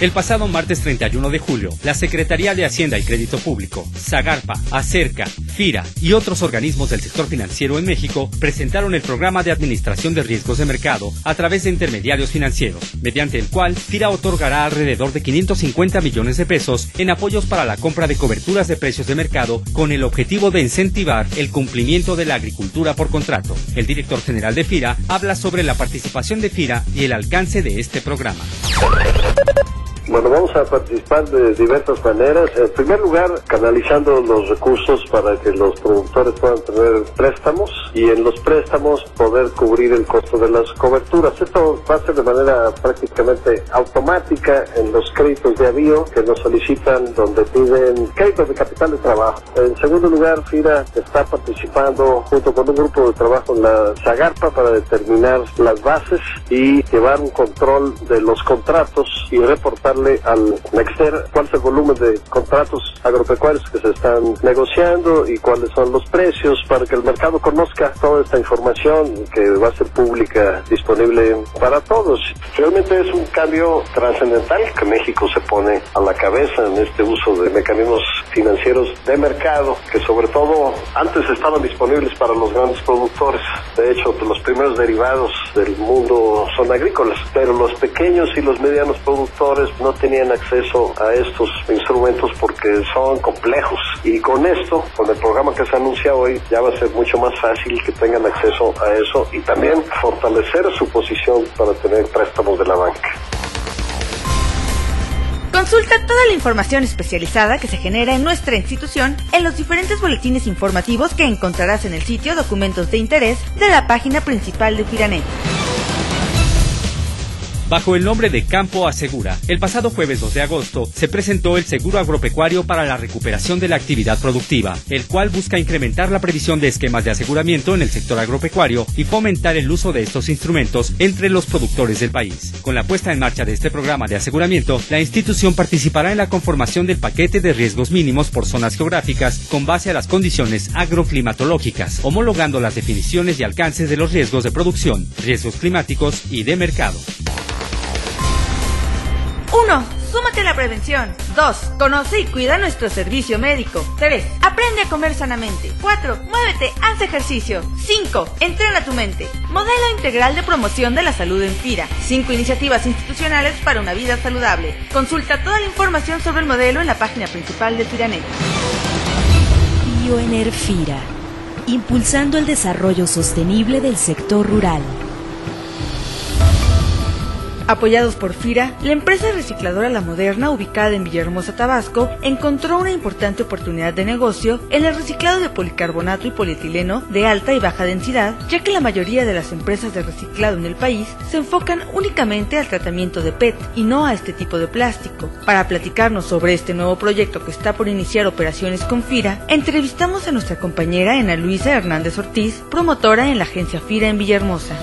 El pasado martes 31 de julio, la Secretaría de Hacienda y Crédito Público, Zagarpa, Acerca, FIRA y otros organismos del sector financiero en México presentaron el programa de administración de riesgos de mercado a través de intermediarios financieros, mediante el cual FIRA otorgará alrededor de 550 millones de pesos en apoyos para la compra de coberturas de precios de mercado con el objetivo de incentivar el cumplimiento de la agricultura por contrato. El director general de FIRA habla sobre la participación de FIRA y el alcance de este programa. Bueno, vamos a participar de diversas maneras. En primer lugar, canalizando los recursos para que los productores puedan tener préstamos y en los préstamos poder cubrir el costo de las coberturas. Esto va a ser de manera prácticamente automática en los créditos de avío que nos solicitan donde piden créditos de capital de trabajo. En segundo lugar, FIRA está participando junto con un grupo de trabajo en la Zagarpa para determinar las bases y llevar un control de los contratos y reportar al Nexter cuál es el volumen de contratos agropecuarios que se están negociando y cuáles son los precios para que el mercado conozca toda esta información que va a ser pública, disponible para todos. Realmente es un cambio trascendental que México se pone a la cabeza en este uso de mecanismos financieros de mercado que sobre todo antes estaban disponibles para los grandes productores. De hecho, los primeros derivados del mundo son agrícolas, pero los pequeños y los medianos productores no no tenían acceso a estos instrumentos porque son complejos. Y con esto, con el programa que se anuncia hoy, ya va a ser mucho más fácil que tengan acceso a eso y también fortalecer su posición para tener préstamos de la banca. Consulta toda la información especializada que se genera en nuestra institución en los diferentes boletines informativos que encontrarás en el sitio Documentos de Interés de la página principal de Firanet. Bajo el nombre de Campo Asegura, el pasado jueves 2 de agosto se presentó el Seguro Agropecuario para la recuperación de la actividad productiva, el cual busca incrementar la previsión de esquemas de aseguramiento en el sector agropecuario y fomentar el uso de estos instrumentos entre los productores del país. Con la puesta en marcha de este programa de aseguramiento, la institución participará en la conformación del paquete de riesgos mínimos por zonas geográficas con base a las condiciones agroclimatológicas, homologando las definiciones y alcances de los riesgos de producción, riesgos climáticos y de mercado. La prevención. 2. Conoce y cuida nuestro servicio médico. 3. Aprende a comer sanamente. 4. Muévete, haz ejercicio. 5. Entrena tu mente. Modelo integral de promoción de la salud en FIRA. 5 iniciativas institucionales para una vida saludable. Consulta toda la información sobre el modelo en la página principal de FIRANET. FIRA. Impulsando el desarrollo sostenible del sector rural. Apoyados por FIRA, la empresa recicladora La Moderna, ubicada en Villahermosa, Tabasco, encontró una importante oportunidad de negocio en el reciclado de policarbonato y polietileno de alta y baja densidad, ya que la mayoría de las empresas de reciclado en el país se enfocan únicamente al tratamiento de PET y no a este tipo de plástico. Para platicarnos sobre este nuevo proyecto que está por iniciar operaciones con FIRA, entrevistamos a nuestra compañera Ana Luisa Hernández Ortiz, promotora en la agencia FIRA en Villahermosa.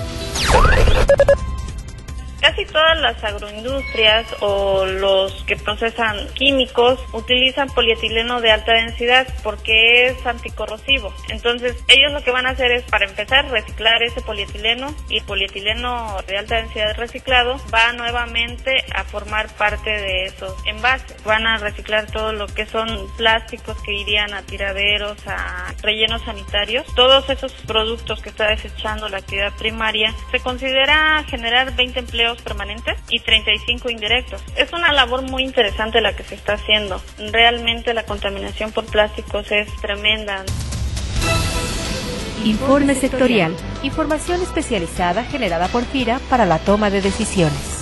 Casi todas las agroindustrias o los que procesan químicos utilizan polietileno de alta densidad porque es anticorrosivo. Entonces ellos lo que van a hacer es para empezar reciclar ese polietileno y el polietileno de alta densidad reciclado va nuevamente a formar parte de esos envases. Van a reciclar todo lo que son plásticos que irían a tiraderos, a rellenos sanitarios. Todos esos productos que está desechando la actividad primaria se considera generar 20 empleos permanentes y 35 indirectos. Es una labor muy interesante la que se está haciendo. Realmente la contaminación por plásticos es tremenda. Informe sectorial. Información especializada generada por FIRA para la toma de decisiones.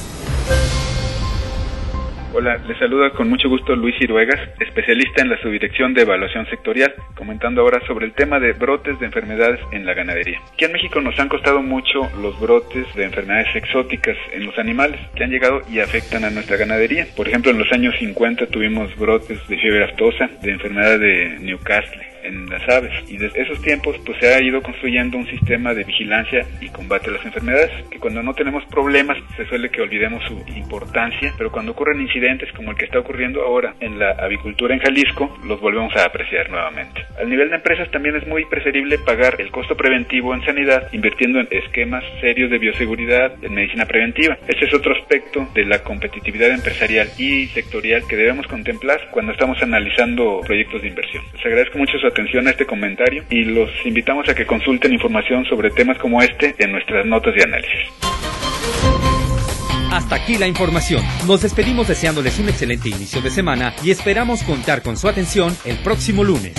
Hola, les saluda con mucho gusto Luis Iruegas, especialista en la subdirección de evaluación sectorial, comentando ahora sobre el tema de brotes de enfermedades en la ganadería. Aquí en México nos han costado mucho los brotes de enfermedades exóticas en los animales que han llegado y afectan a nuestra ganadería. Por ejemplo, en los años 50 tuvimos brotes de fiebre aftosa, de enfermedad de Newcastle en las aves. Y desde esos tiempos pues se ha ido construyendo un sistema de vigilancia y combate a las enfermedades, que cuando no tenemos problemas se suele que olvidemos su importancia, pero cuando ocurren incidentes como el que está ocurriendo ahora en la avicultura en Jalisco, los volvemos a apreciar nuevamente. Al nivel de empresas también es muy preferible pagar el costo preventivo en sanidad invirtiendo en esquemas serios de bioseguridad, en medicina preventiva. Este es otro aspecto de la competitividad empresarial y sectorial que debemos contemplar cuando estamos analizando proyectos de inversión. Les agradezco mucho su atención a este comentario y los invitamos a que consulten información sobre temas como este en nuestras notas de análisis. Hasta aquí la información. Nos despedimos deseándoles un excelente inicio de semana y esperamos contar con su atención el próximo lunes.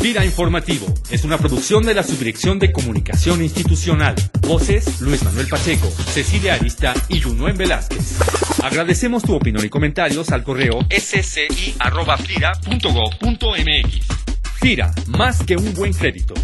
Gira Informativo es una producción de la Subdirección de Comunicación Institucional. Voces Luis Manuel Pacheco, Cecilia Arista y Junuen Velázquez. Agradecemos tu opinión y comentarios al correo sci.fira.gov.mx. FIRA, más que un buen crédito.